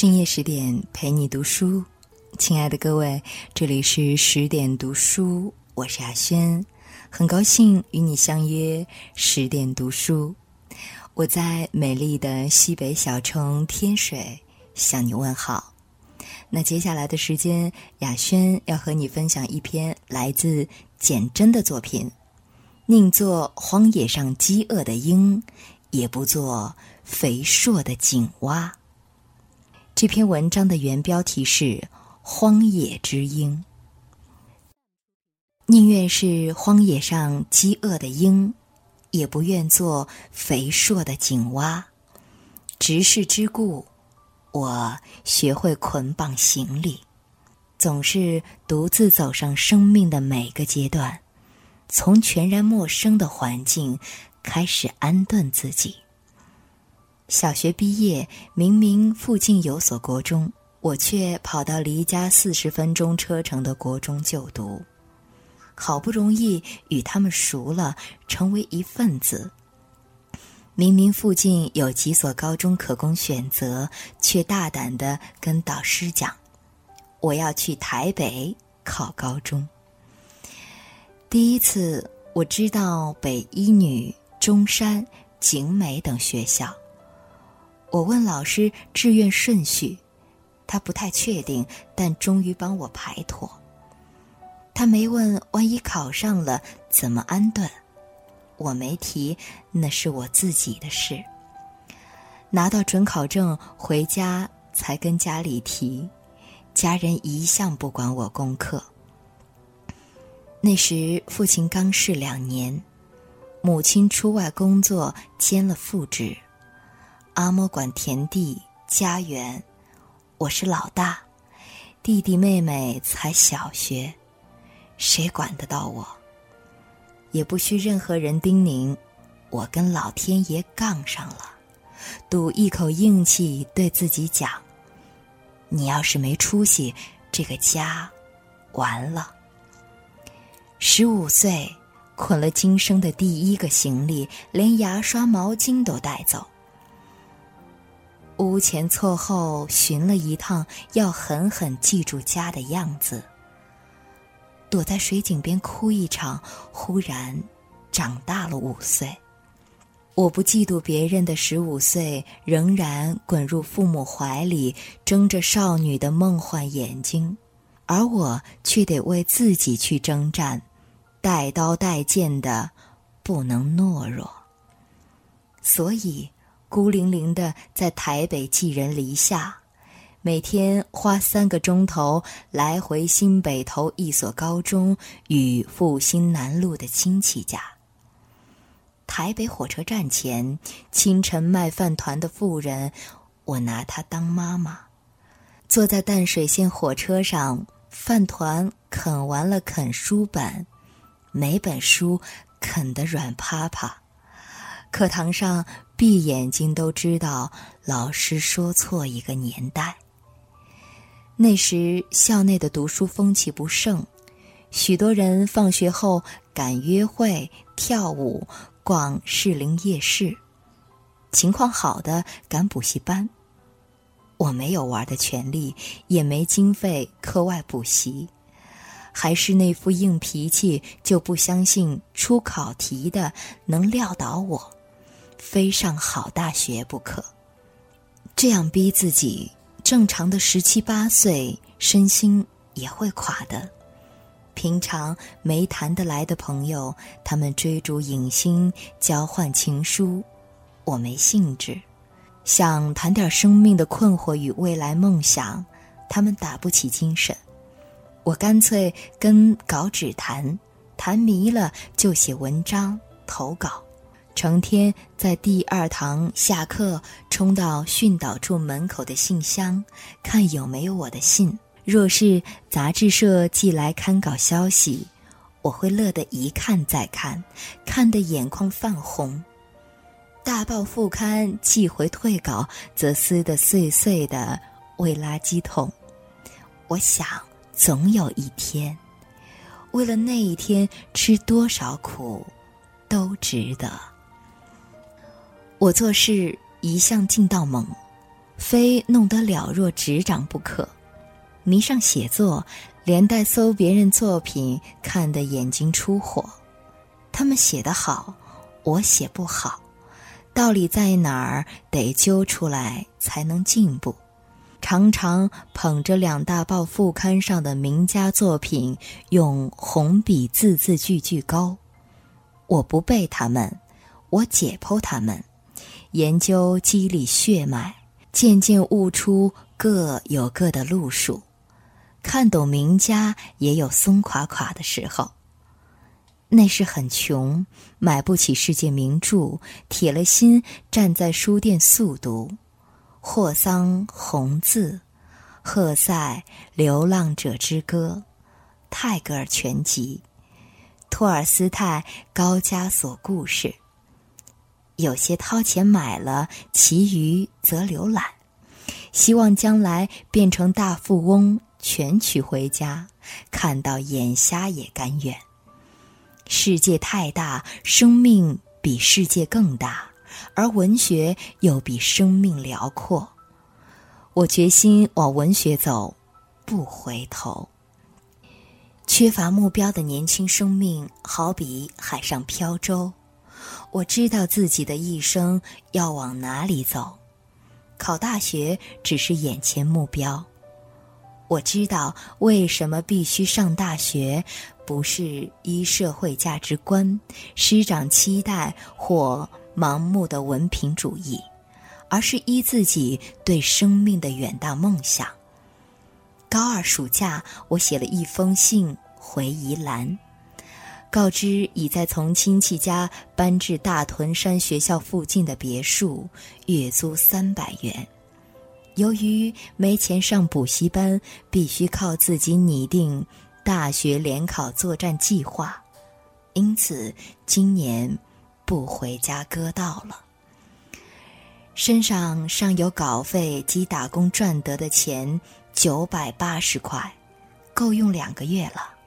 深夜十点陪你读书，亲爱的各位，这里是十点读书，我是阿轩，很高兴与你相约十点读书。我在美丽的西北小城天水向你问好。那接下来的时间，雅轩要和你分享一篇来自简真的作品：宁做荒野上饥饿的鹰，也不做肥硕的井蛙。这篇文章的原标题是《荒野之鹰》，宁愿是荒野上饥饿的鹰，也不愿做肥硕的井蛙。执事之故，我学会捆绑行李，总是独自走上生命的每个阶段，从全然陌生的环境开始安顿自己。小学毕业，明明附近有所国中，我却跑到离家四十分钟车程的国中就读。好不容易与他们熟了，成为一份子。明明附近有几所高中可供选择，却大胆的跟导师讲：“我要去台北考高中。”第一次我知道北一女、中山、景美等学校。我问老师志愿顺序，他不太确定，但终于帮我排妥。他没问万一考上了怎么安顿，我没提，那是我自己的事。拿到准考证回家才跟家里提，家人一向不管我功课。那时父亲刚逝两年，母亲出外工作兼了副职。阿嬷管田地家园，我是老大，弟弟妹妹才小学，谁管得到我？也不需任何人叮咛，我跟老天爷杠上了，赌一口硬气，对自己讲：你要是没出息，这个家完了。十五岁，捆了今生的第一个行李，连牙刷、毛巾都带走。屋前错后寻了一趟，要狠狠记住家的样子。躲在水井边哭一场，忽然长大了五岁。我不嫉妒别人的十五岁，仍然滚入父母怀里，睁着少女的梦幻眼睛，而我却得为自己去征战，带刀带剑的，不能懦弱。所以。孤零零的在台北寄人篱下，每天花三个钟头来回新北头一所高中与复兴南路的亲戚家。台北火车站前，清晨卖饭团的妇人，我拿她当妈妈。坐在淡水线火车上，饭团啃完了啃书本，每本书啃得软趴趴。课堂上，闭眼睛都知道老师说错一个年代。那时校内的读书风气不盛，许多人放学后赶约会、跳舞、逛士林夜市，情况好的赶补习班。我没有玩的权利，也没经费课外补习，还是那副硬脾气，就不相信出考题的能撂倒我。非上好大学不可，这样逼自己，正常的十七八岁，身心也会垮的。平常没谈得来的朋友，他们追逐影星，交换情书，我没兴致。想谈点生命的困惑与未来梦想，他们打不起精神。我干脆跟稿纸谈，谈迷了就写文章投稿。成天在第二堂下课，冲到训导处门口的信箱，看有没有我的信。若是杂志社寄来刊稿消息，我会乐得一看再看，看得眼眶泛红。大报副刊寄回退稿，则撕得碎碎的，喂垃圾桶。我想，总有一天，为了那一天吃多少苦，都值得。我做事一向劲道猛，非弄得了若指掌不可。迷上写作，连带搜别人作品，看得眼睛出火。他们写得好，我写不好，道理在哪儿？得揪出来才能进步。常常捧着两大报副刊上的名家作品，用红笔字字句句勾。我不背他们，我解剖他们，研究肌理血脉，渐渐悟出各有各的路数。看懂名家也有松垮垮的时候。那是很穷，买不起世界名著，铁了心站在书店速读。霍桑《红字》，赫塞《流浪者之歌》，泰戈尔全集，托尔斯泰《高加索故事》。有些掏钱买了，其余则浏览，希望将来变成大富翁，全取回家，看到眼瞎也甘愿。世界太大，生命比世界更大。而文学又比生命辽阔，我决心往文学走，不回头。缺乏目标的年轻生命，好比海上漂舟。我知道自己的一生要往哪里走，考大学只是眼前目标。我知道为什么必须上大学，不是依社会价值观、师长期待或。盲目的文凭主义，而是依自己对生命的远大梦想。高二暑假，我写了一封信回宜兰，告知已在从亲戚家搬至大屯山学校附近的别墅，月租三百元。由于没钱上补习班，必须靠自己拟定大学联考作战计划，因此今年。不回家割稻了，身上尚有稿费及打工赚得的钱九百八十块，够用两个月了。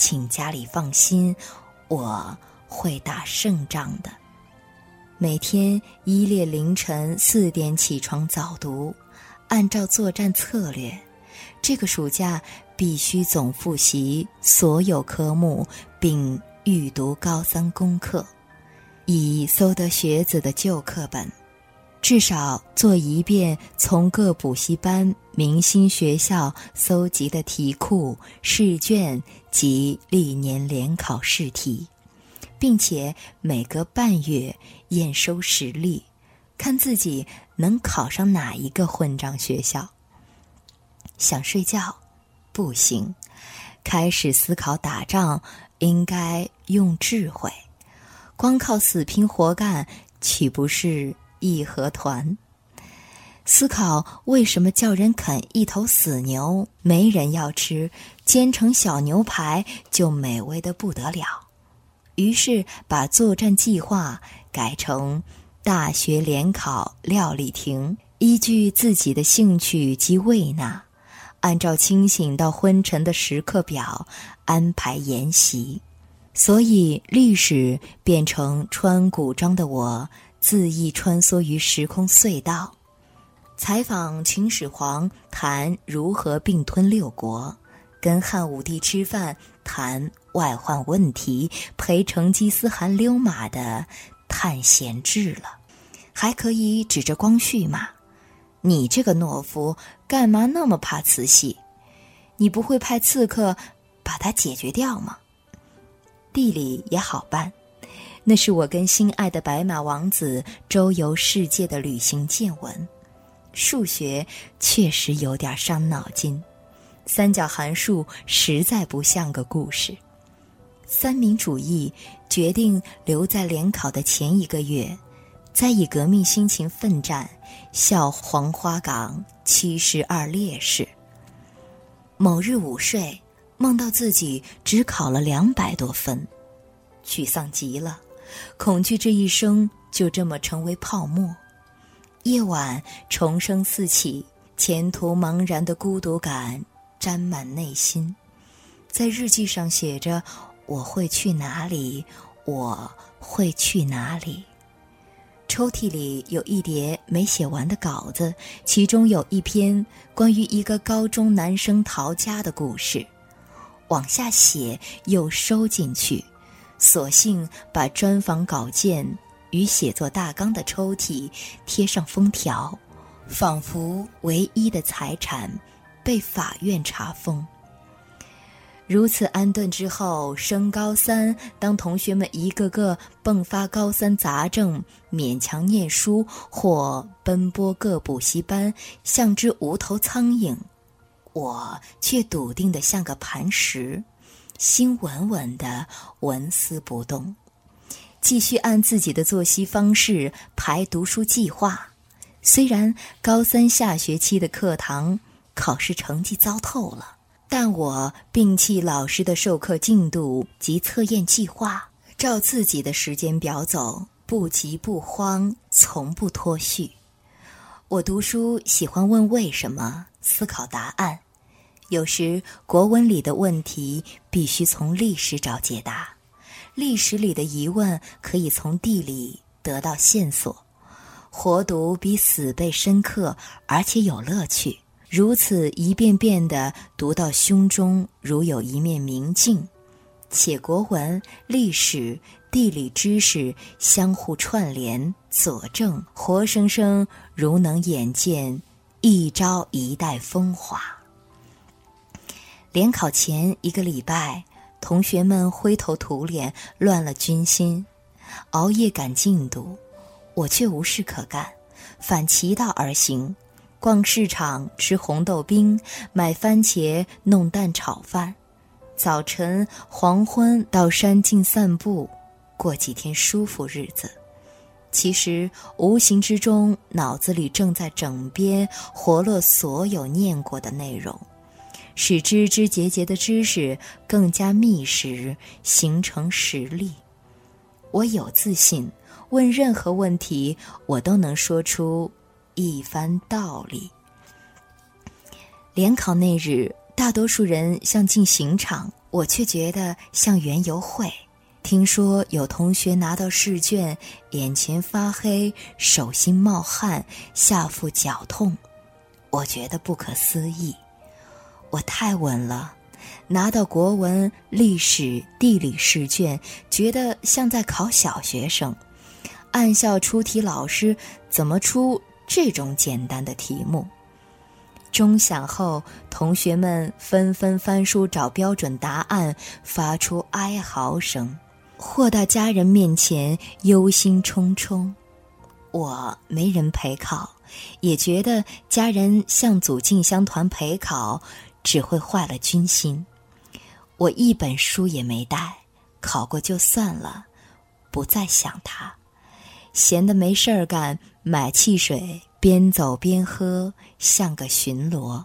请家里放心，我会打胜仗的。每天一列凌晨四点起床早读，按照作战策略，这个暑假必须总复习所有科目，并预读高三功课。以搜得学子的旧课本，至少做一遍从各补习班、明星学校搜集的题库、试卷及历年联考试题，并且每隔半月验收实力，看自己能考上哪一个混账学校。想睡觉，不行，开始思考打仗，应该用智慧。光靠死拼活干，岂不是义和团？思考为什么叫人啃一头死牛没人要吃，煎成小牛排就美味的不得了。于是把作战计划改成大学联考料理亭，依据自己的兴趣及胃纳，按照清醒到昏沉的时刻表安排研习。所以，历史变成穿古装的我，恣意穿梭于时空隧道，采访秦始皇，谈如何并吞六国；跟汉武帝吃饭，谈外患问题；陪成吉思汗溜马的探险志了，还可以指着光绪骂：“你这个懦夫，干嘛那么怕慈禧？你不会派刺客把它解决掉吗？”地理也好办，那是我跟心爱的白马王子周游世界的旅行见闻。数学确实有点伤脑筋，三角函数实在不像个故事。三民主义决定留在联考的前一个月，再以革命心情奋战，笑黄花岗七十二烈士。某日午睡。梦到自己只考了两百多分，沮丧极了，恐惧这一生就这么成为泡沫。夜晚重生四起，前途茫然的孤独感沾满内心，在日记上写着：“我会去哪里？我会去哪里？”抽屉里有一叠没写完的稿子，其中有一篇关于一个高中男生逃家的故事。往下写又收进去，索性把专访稿件与写作大纲的抽屉贴上封条，仿佛唯一的财产被法院查封。如此安顿之后，升高三，当同学们一个个迸发高三杂症，勉强念书或奔波各补习班，像只无头苍蝇，我却笃定的像个磐石，心稳稳的纹丝不动，继续按自己的作息方式排读书计划。虽然高三下学期的课堂考试成绩糟透了。但我摒弃老师的授课进度及测验计划，照自己的时间表走，不急不慌，从不脱序。我读书喜欢问为什么，思考答案。有时国文里的问题必须从历史找解答，历史里的疑问可以从地理得到线索。活读比死背深刻，而且有乐趣。如此一遍遍地读到胸中如有一面明镜，且国文、历史、地理知识相互串联佐证，活生生如能眼见一朝一代风华。联考前一个礼拜，同学们灰头土脸，乱了军心，熬夜赶进度，我却无事可干，反其道而行。逛市场吃红豆冰，买番茄弄蛋炒饭，早晨黄昏到山径散步，过几天舒服日子。其实无形之中，脑子里正在整编活络所有念过的内容，使枝枝节节的知识更加密实，形成实力。我有自信，问任何问题，我都能说出。一番道理。联考那日，大多数人像进刑场，我却觉得像园游会。听说有同学拿到试卷，眼前发黑，手心冒汗，下腹绞痛，我觉得不可思议。我太稳了，拿到国文、历史、地理试卷，觉得像在考小学生。暗笑出题老师怎么出？这种简单的题目，钟响后，同学们纷纷翻书找标准答案，发出哀嚎声，或到家人面前忧心忡忡。我没人陪考，也觉得家人向组进香团陪考，只会坏了军心。我一本书也没带，考过就算了，不再想他。闲得没事儿干，买汽水边走边喝，像个巡逻。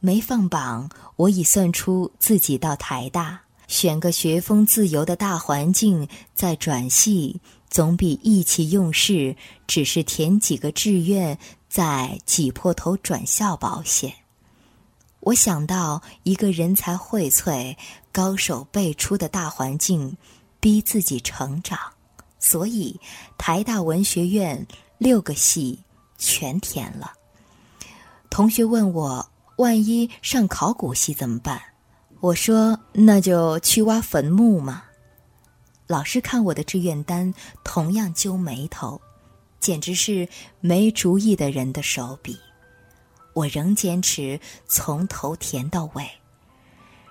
没放榜，我已算出自己到台大，选个学风自由的大环境，再转系，总比意气用事，只是填几个志愿，再挤破头转校保险。我想到一个人才荟萃、高手辈出的大环境，逼自己成长。所以，台大文学院六个系全填了。同学问我，万一上考古系怎么办？我说，那就去挖坟墓嘛。老师看我的志愿单，同样揪眉头，简直是没主意的人的手笔。我仍坚持从头填到尾。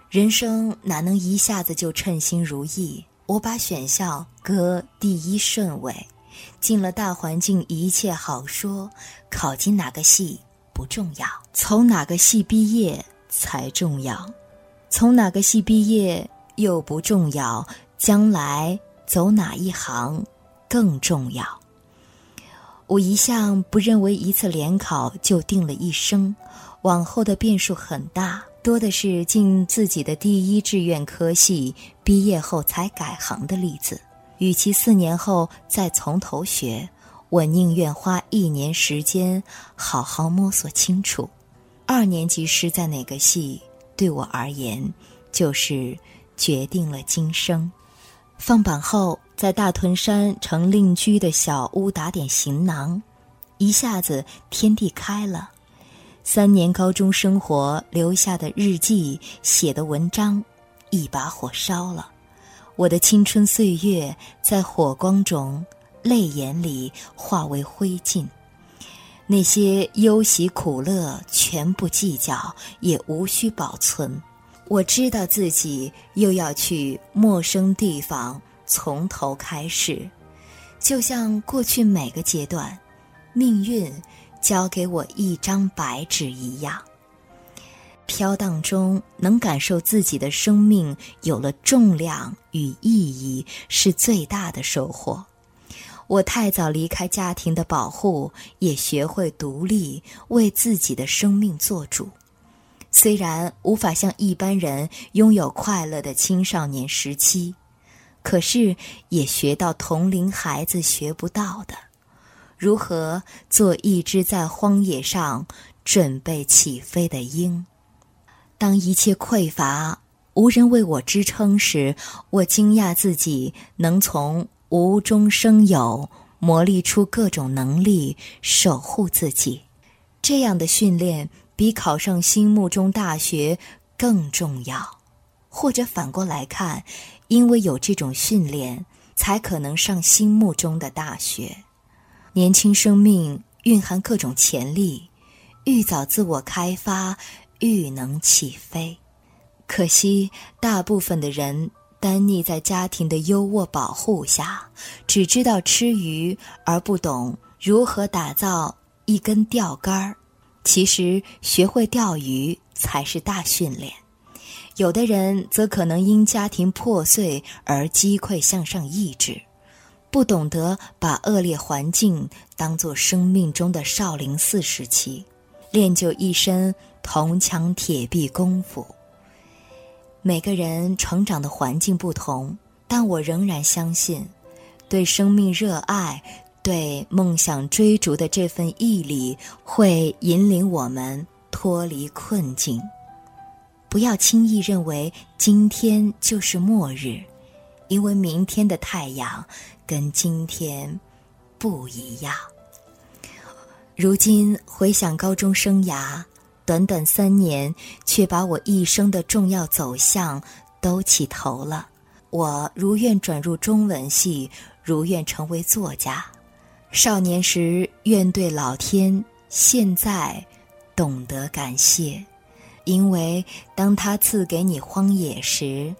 人生哪能一下子就称心如意？我把选校搁第一顺位，进了大环境一切好说，考进哪个系不重要，从哪个系毕业才重要，从哪个系毕业又不重要，将来走哪一行更重要。我一向不认为一次联考就定了一生，往后的变数很大。多的是进自己的第一志愿科系，毕业后才改行的例子。与其四年后再从头学，我宁愿花一年时间好好摸索清楚。二年级时在哪个系，对我而言就是决定了今生。放榜后，在大屯山城另居的小屋打点行囊，一下子天地开了。三年高中生活留下的日记、写的文章，一把火烧了。我的青春岁月在火光中、泪眼里化为灰烬。那些忧喜苦乐，全部计较，也无需保存。我知道自己又要去陌生地方，从头开始，就像过去每个阶段，命运交给我一张白纸一样。飘荡中能感受自己的生命有了重量与意义，是最大的收获。我太早离开家庭的保护，也学会独立，为自己的生命做主。虽然无法像一般人拥有快乐的青少年时期，可是也学到同龄孩子学不到的：如何做一只在荒野上准备起飞的鹰。当一切匮乏、无人为我支撑时，我惊讶自己能从无中生有，磨砺出各种能力，守护自己。这样的训练。比考上心目中大学更重要，或者反过来看，因为有这种训练，才可能上心目中的大学。年轻生命蕴含各种潜力，愈早自我开发，愈能起飞。可惜，大部分的人单溺在家庭的优渥保护下，只知道吃鱼，而不懂如何打造一根钓竿儿。其实，学会钓鱼才是大训练。有的人则可能因家庭破碎而击溃向上意志，不懂得把恶劣环境当作生命中的少林寺时期，练就一身铜墙铁壁功夫。每个人成长的环境不同，但我仍然相信，对生命热爱。对梦想追逐的这份毅力，会引领我们脱离困境。不要轻易认为今天就是末日，因为明天的太阳跟今天不一样。如今回想高中生涯，短短三年，却把我一生的重要走向都起头了。我如愿转入中文系，如愿成为作家。少年时愿对老天，现在懂得感谢，因为当他赐给你荒野时，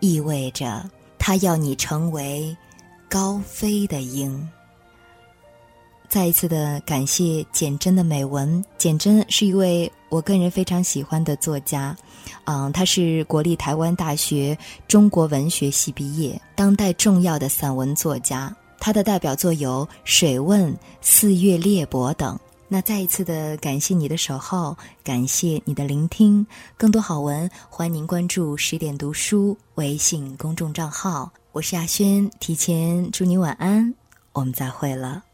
意味着他要你成为高飞的鹰。再一次的感谢简真的美文，简真是一位我个人非常喜欢的作家，嗯，他是国立台湾大学中国文学系毕业，当代重要的散文作家。他的代表作有《水问》《四月裂帛》等。那再一次的感谢你的守候，感谢你的聆听。更多好文，欢迎您关注十点读书微信公众账号。我是亚轩，提前祝你晚安，我们再会了。